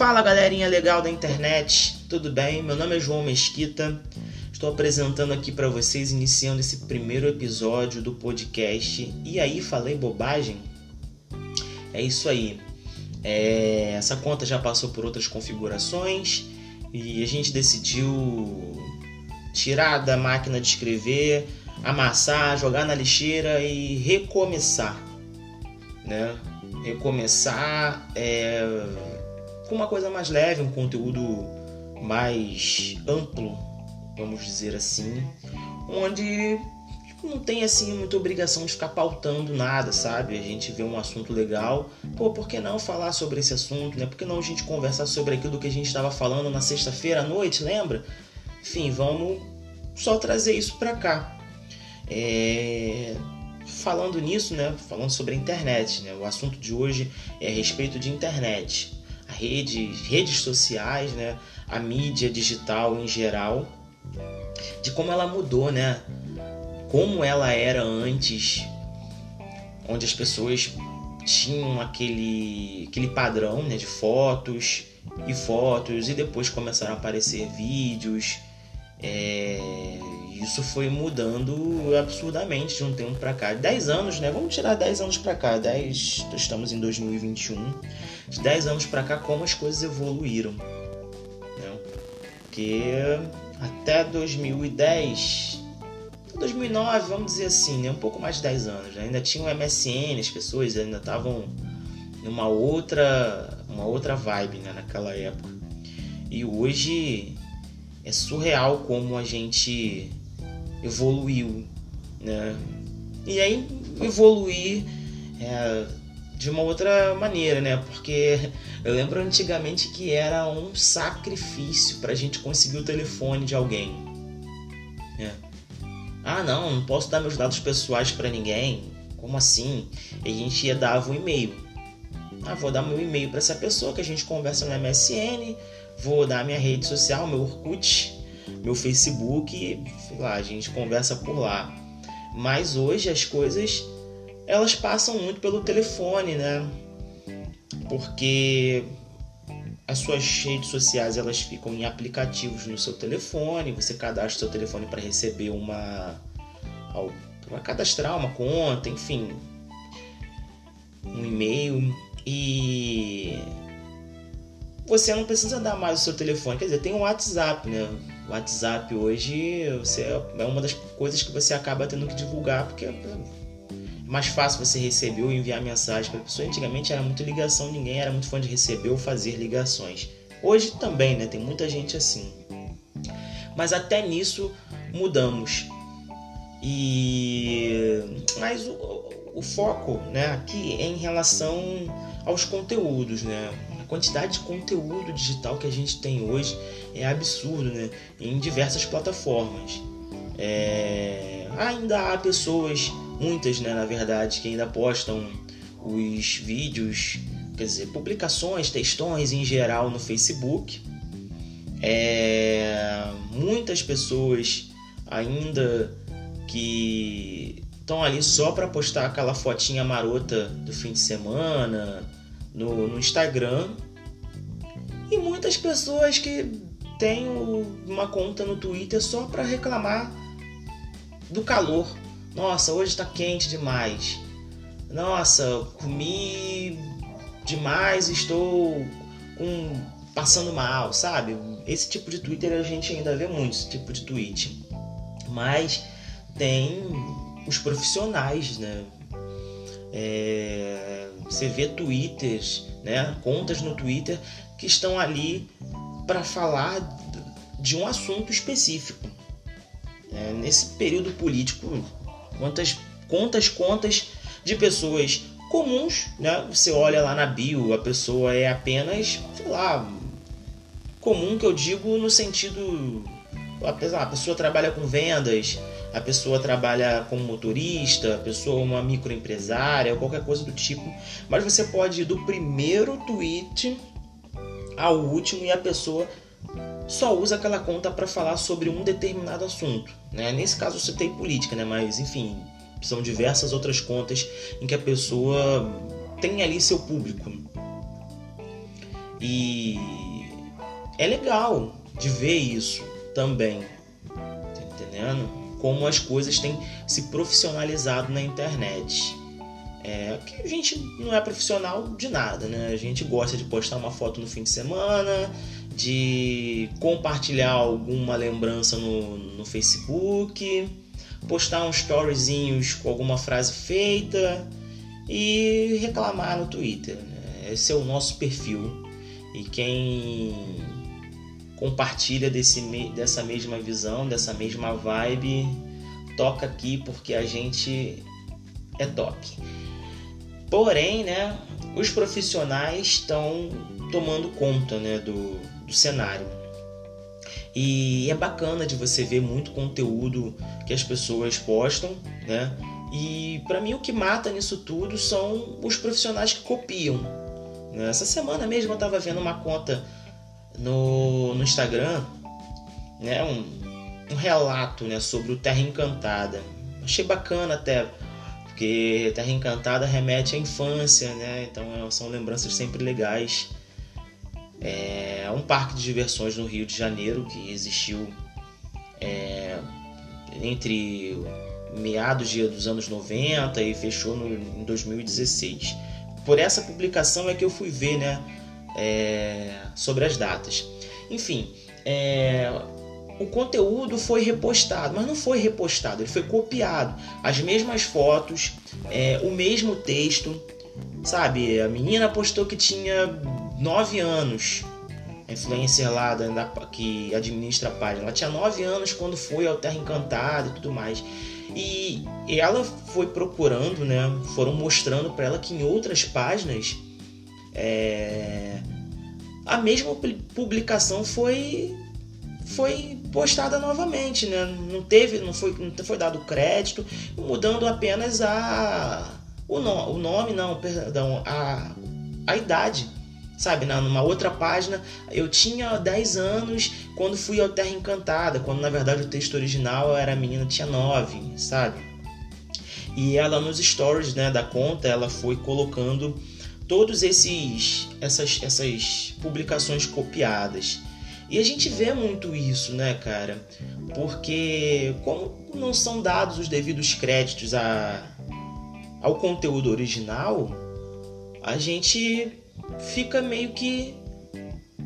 Fala galerinha legal da internet, tudo bem? Meu nome é João Mesquita. Estou apresentando aqui para vocês, iniciando esse primeiro episódio do podcast. E aí, falei bobagem? É isso aí. É... Essa conta já passou por outras configurações e a gente decidiu tirar da máquina de escrever, amassar, jogar na lixeira e recomeçar, né? Recomeçar é, com uma coisa mais leve, um conteúdo mais amplo, vamos dizer assim, onde não tem assim muita obrigação de ficar pautando nada, sabe? A gente vê um assunto legal, pô, por que não falar sobre esse assunto, né? Por que não a gente conversar sobre aquilo que a gente estava falando na sexta-feira à noite, lembra? Enfim, vamos só trazer isso para cá. É... Falando nisso, né? Falando sobre a internet, né? O assunto de hoje é a respeito de internet, a rede, redes sociais, né? A mídia digital em geral, de como ela mudou, né? Como ela era antes, onde as pessoas tinham aquele, aquele padrão né, de fotos e fotos, e depois começaram a aparecer vídeos é, isso foi mudando absurdamente de um tempo para cá. 10 anos, né? Vamos tirar 10 anos para cá. 10, estamos em 2021. De 10 anos para cá, como as coisas evoluíram. Né? Porque até 2010, 2009, vamos dizer assim, né? um pouco mais de 10 anos. Né? Ainda tinha o MSN, as pessoas ainda estavam numa outra, uma outra vibe né? naquela época. E hoje é surreal como a gente evoluiu, né? E aí evoluir é, de uma outra maneira, né? Porque eu lembro antigamente que era um sacrifício para a gente conseguir o telefone de alguém. Né? Ah, não, não posso dar meus dados pessoais para ninguém. Como assim? E a gente ia dar um e-mail. Ah, vou dar meu e-mail para essa pessoa que a gente conversa no MSN vou dar minha rede social, meu Orkut, meu Facebook, sei lá, a gente conversa por lá. Mas hoje as coisas elas passam muito pelo telefone, né? Porque as suas redes sociais elas ficam em aplicativos no seu telefone, você cadastra o seu telefone para receber uma para cadastrar uma conta, enfim, um e-mail e você não precisa dar mais o seu telefone. Quer dizer, tem o WhatsApp, né? O WhatsApp hoje você, é uma das coisas que você acaba tendo que divulgar, porque mais fácil você receber ou enviar mensagem para a pessoa. Antigamente era muito ligação, ninguém era muito fã de receber ou fazer ligações. Hoje também, né? Tem muita gente assim. Mas até nisso mudamos. E mas o, o foco, né, aqui é em relação aos conteúdos, né? quantidade de conteúdo digital que a gente tem hoje é absurdo, né? Em diversas plataformas. É... Ainda há pessoas, muitas, né, na verdade, que ainda postam os vídeos, quer dizer, publicações, textões em geral no Facebook. É... Muitas pessoas ainda que estão ali só para postar aquela fotinha marota do fim de semana, no, no Instagram e muitas pessoas que têm uma conta no Twitter só para reclamar do calor. Nossa, hoje está quente demais. Nossa, comi demais, estou com, passando mal, sabe? Esse tipo de Twitter a gente ainda vê muito, esse tipo de tweet. Mas tem os profissionais, né? É, você vê twitters, né, contas no Twitter que estão ali para falar de um assunto específico. É, nesse período político, quantas contas, contas de pessoas comuns, né? Você olha lá na bio, a pessoa é apenas, sei lá, comum que eu digo no sentido, a pessoa trabalha com vendas, a pessoa trabalha como motorista, a pessoa é uma microempresária, qualquer coisa do tipo. Mas você pode ir do primeiro tweet ao último e a pessoa só usa aquela conta para falar sobre um determinado assunto. Né? Nesse caso eu citei política, né? mas enfim, são diversas outras contas em que a pessoa tem ali seu público. E é legal de ver isso também. Tá entendendo? Como as coisas têm se profissionalizado na internet. É que a gente não é profissional de nada, né? A gente gosta de postar uma foto no fim de semana, de compartilhar alguma lembrança no, no Facebook, postar uns storyzinhos com alguma frase feita e reclamar no Twitter. Né? Esse é o nosso perfil. E quem compartilha desse, dessa mesma visão, dessa mesma vibe, toca aqui porque a gente é toque. Porém, né, os profissionais estão tomando conta né, do, do cenário. E é bacana de você ver muito conteúdo que as pessoas postam, né? E para mim o que mata nisso tudo são os profissionais que copiam. Né? Essa semana mesmo eu estava vendo uma conta no, no Instagram, né? Um, um relato né, sobre o Terra Encantada. Achei bacana até, porque Terra Encantada remete à infância, né? Então é, são lembranças sempre legais. É um parque de diversões no Rio de Janeiro que existiu é, entre meados de, dos anos 90 e fechou no, em 2016. Por essa publicação é que eu fui ver né, é, sobre as datas. Enfim, é, o conteúdo foi repostado, mas não foi repostado, ele foi copiado. As mesmas fotos, é, o mesmo texto, sabe? A menina postou que tinha 9 anos, a influencer lá da, que administra a página. Ela tinha 9 anos quando foi ao Terra Encantada e tudo mais. E, e ela foi procurando, né? Foram mostrando para ela que em outras páginas é, a mesma publicação foi foi postada novamente, né? Não teve, não foi, não foi dado crédito, mudando apenas a o, no, o nome, não, perdão, a, a idade. Sabe, numa outra página, eu tinha 10 anos quando fui ao Terra Encantada, quando na verdade o texto original era a menina tinha 9, sabe? E ela nos stories, né, da conta, ela foi colocando todos esses essas essas publicações copiadas. E a gente vê muito isso, né, cara? Porque como não são dados os devidos créditos a, ao conteúdo original, a gente fica meio que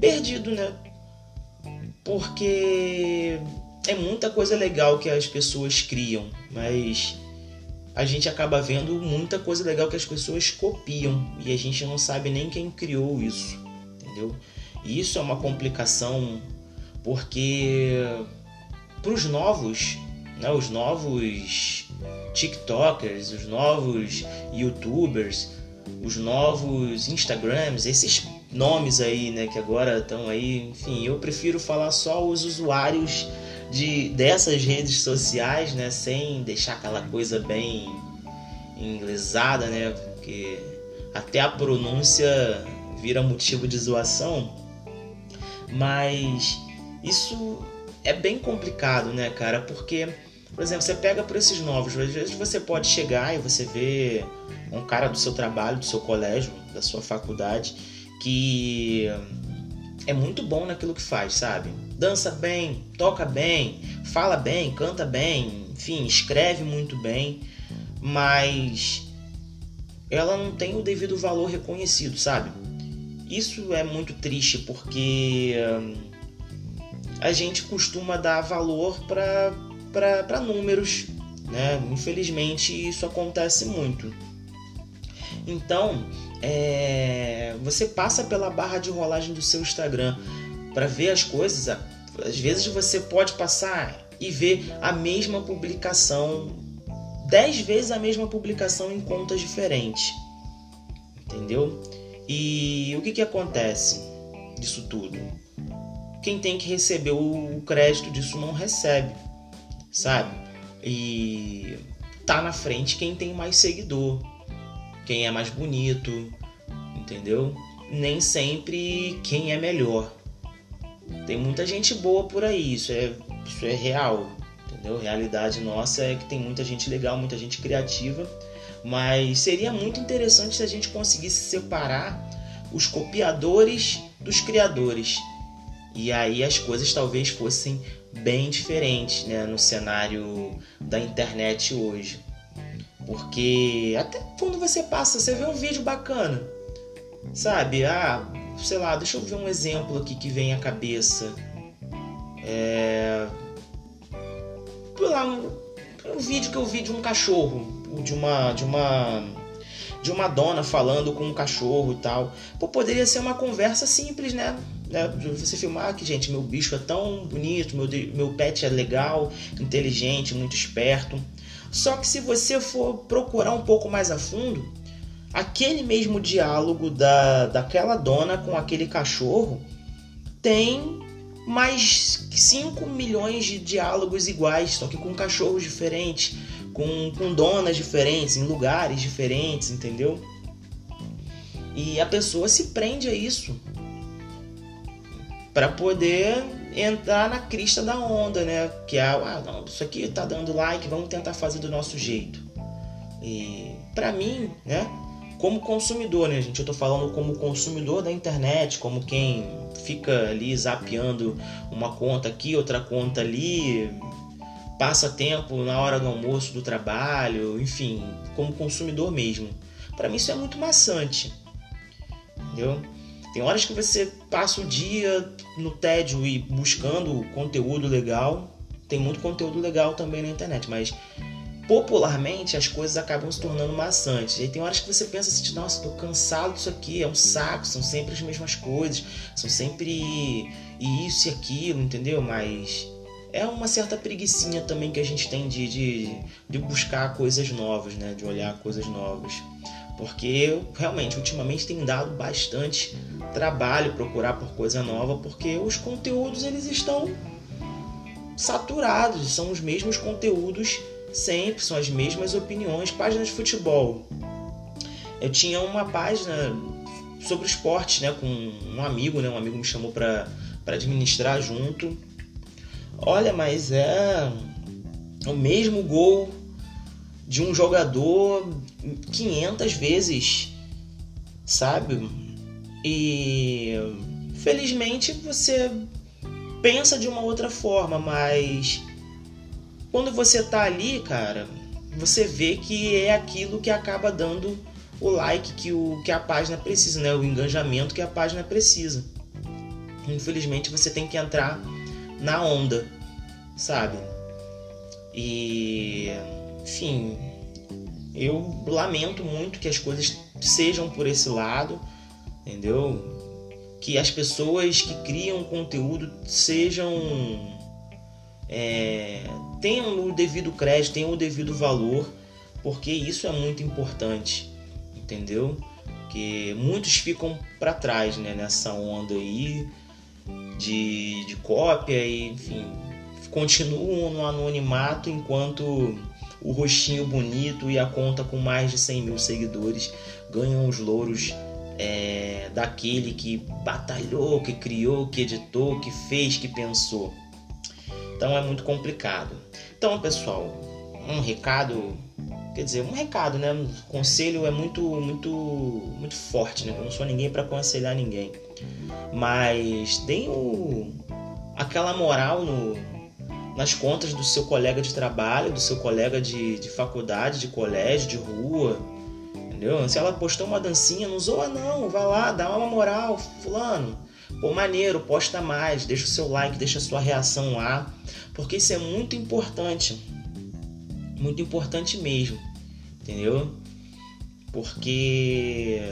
perdido, né? Porque é muita coisa legal que as pessoas criam, mas a gente acaba vendo muita coisa legal que as pessoas copiam e a gente não sabe nem quem criou isso, entendeu? E isso é uma complicação porque para os novos, né, os novos TikTokers, os novos YouTubers, os novos Instagrams, esses nomes aí, né, que agora estão aí, enfim, eu prefiro falar só os usuários de dessas redes sociais, né, sem deixar aquela coisa bem inglesada, né, porque até a pronúncia vira motivo de zoação. Mas isso é bem complicado, né, cara? Porque, por exemplo, você pega por esses novos, às vezes você pode chegar e você vê um cara do seu trabalho, do seu colégio, da sua faculdade, que é muito bom naquilo que faz, sabe? Dança bem, toca bem, fala bem, canta bem, enfim, escreve muito bem, mas ela não tem o devido valor reconhecido, sabe? Isso é muito triste porque hum, a gente costuma dar valor para números, né? Infelizmente isso acontece muito. Então, é, você passa pela barra de rolagem do seu Instagram para ver as coisas. Às vezes você pode passar e ver a mesma publicação, 10 vezes a mesma publicação em contas diferentes. Entendeu? E o que, que acontece disso tudo? Quem tem que receber o crédito disso não recebe, sabe? E tá na frente quem tem mais seguidor quem é mais bonito, entendeu? Nem sempre quem é melhor. Tem muita gente boa por aí, isso é, isso é real, entendeu? Realidade nossa é que tem muita gente legal, muita gente criativa, mas seria muito interessante se a gente conseguisse separar os copiadores dos criadores. E aí as coisas talvez fossem bem diferentes né, no cenário da internet hoje. Porque até quando você passa, você vê um vídeo bacana, sabe? Ah, sei lá, deixa eu ver um exemplo aqui que vem à cabeça. É. Lá, um, um vídeo que eu vi de um cachorro, de uma. de uma. de uma dona falando com um cachorro e tal. Pô, poderia ser uma conversa simples, né? Né? Você filmar que, gente, meu bicho é tão bonito, meu, meu pet é legal, inteligente, muito esperto. Só que se você for procurar um pouco mais a fundo, aquele mesmo diálogo da, daquela dona com aquele cachorro tem mais 5 milhões de diálogos iguais, só que com cachorros diferentes, com, com donas diferentes, em lugares diferentes, entendeu? E a pessoa se prende a isso para poder entrar na crista da onda, né? Que é, ah, não, isso aqui tá dando like, vamos tentar fazer do nosso jeito. E para mim, né? Como consumidor, né, gente? Eu tô falando como consumidor da internet, como quem fica ali zapeando uma conta aqui, outra conta ali, passa tempo na hora do almoço do trabalho, enfim, como consumidor mesmo. Para mim isso é muito maçante. Entendeu? Tem horas que você passa o dia no tédio e buscando conteúdo legal. Tem muito conteúdo legal também na internet, mas popularmente as coisas acabam se tornando maçantes. E tem horas que você pensa assim, nossa, tô cansado disso aqui, é um saco, são sempre as mesmas coisas, são sempre isso e aquilo, entendeu? Mas é uma certa preguiçinha também que a gente tem de, de, de buscar coisas novas, né? De olhar coisas novas porque realmente ultimamente tem dado bastante trabalho procurar por coisa nova, porque os conteúdos eles estão saturados, são os mesmos conteúdos sempre, são as mesmas opiniões, páginas de futebol. Eu tinha uma página sobre esportes, né, com um amigo, né, um amigo me chamou para administrar junto. Olha, mas é o mesmo gol de um jogador 500 vezes, sabe? E felizmente você pensa de uma outra forma, mas quando você tá ali, cara, você vê que é aquilo que acaba dando o like que, o, que a página precisa, né? O engajamento que a página precisa. Infelizmente você tem que entrar na onda, sabe? E enfim, eu lamento muito que as coisas sejam por esse lado, entendeu? Que as pessoas que criam conteúdo sejam. É, tenham o devido crédito, tenham o devido valor, porque isso é muito importante, entendeu? Que muitos ficam para trás né, nessa onda aí de, de cópia e, enfim, continuam no anonimato enquanto o rostinho bonito e a conta com mais de 100 mil seguidores ganham os louros é, daquele que batalhou, que criou, que editou, que fez, que pensou. Então é muito complicado. Então, pessoal, um recado, quer dizer, um recado, né? Um conselho é muito, muito, muito forte, né? Eu não sou ninguém para aconselhar ninguém, mas deem o, aquela moral no, nas contas do seu colega de trabalho, do seu colega de, de faculdade, de colégio, de rua. Entendeu? Se ela postou uma dancinha, não zoa não, vai lá, dá uma moral, fulano. Pô, maneiro, posta mais, deixa o seu like, deixa a sua reação lá, porque isso é muito importante. Muito importante mesmo, entendeu? Porque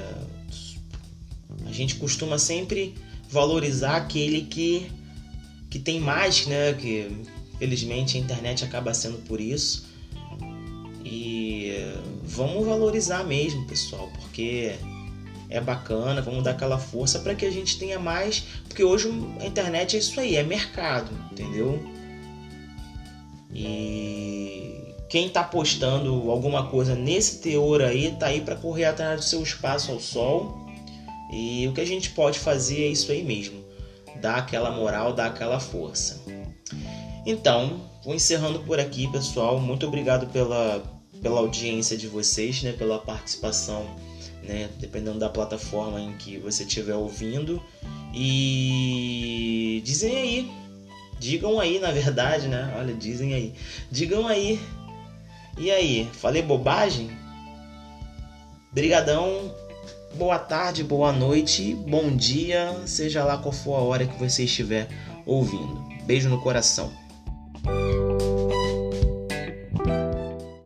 a gente costuma sempre valorizar aquele que, que tem mais, né? Que, Felizmente a internet acaba sendo por isso. E vamos valorizar mesmo, pessoal, porque é bacana, vamos dar aquela força para que a gente tenha mais, porque hoje a internet é isso aí, é mercado, entendeu? E quem está postando alguma coisa nesse teor aí, tá aí para correr atrás do seu espaço ao sol. E o que a gente pode fazer é isso aí mesmo, dar aquela moral, dar aquela força. Então, vou encerrando por aqui, pessoal. Muito obrigado pela, pela audiência de vocês, né, pela participação né? Dependendo da plataforma em que você estiver ouvindo. E dizem aí, digam aí, na verdade, né? Olha, dizem aí, digam aí. E aí, falei bobagem? Brigadão, boa tarde, boa noite, bom dia, seja lá qual for a hora que você estiver ouvindo. Beijo no coração. Bye.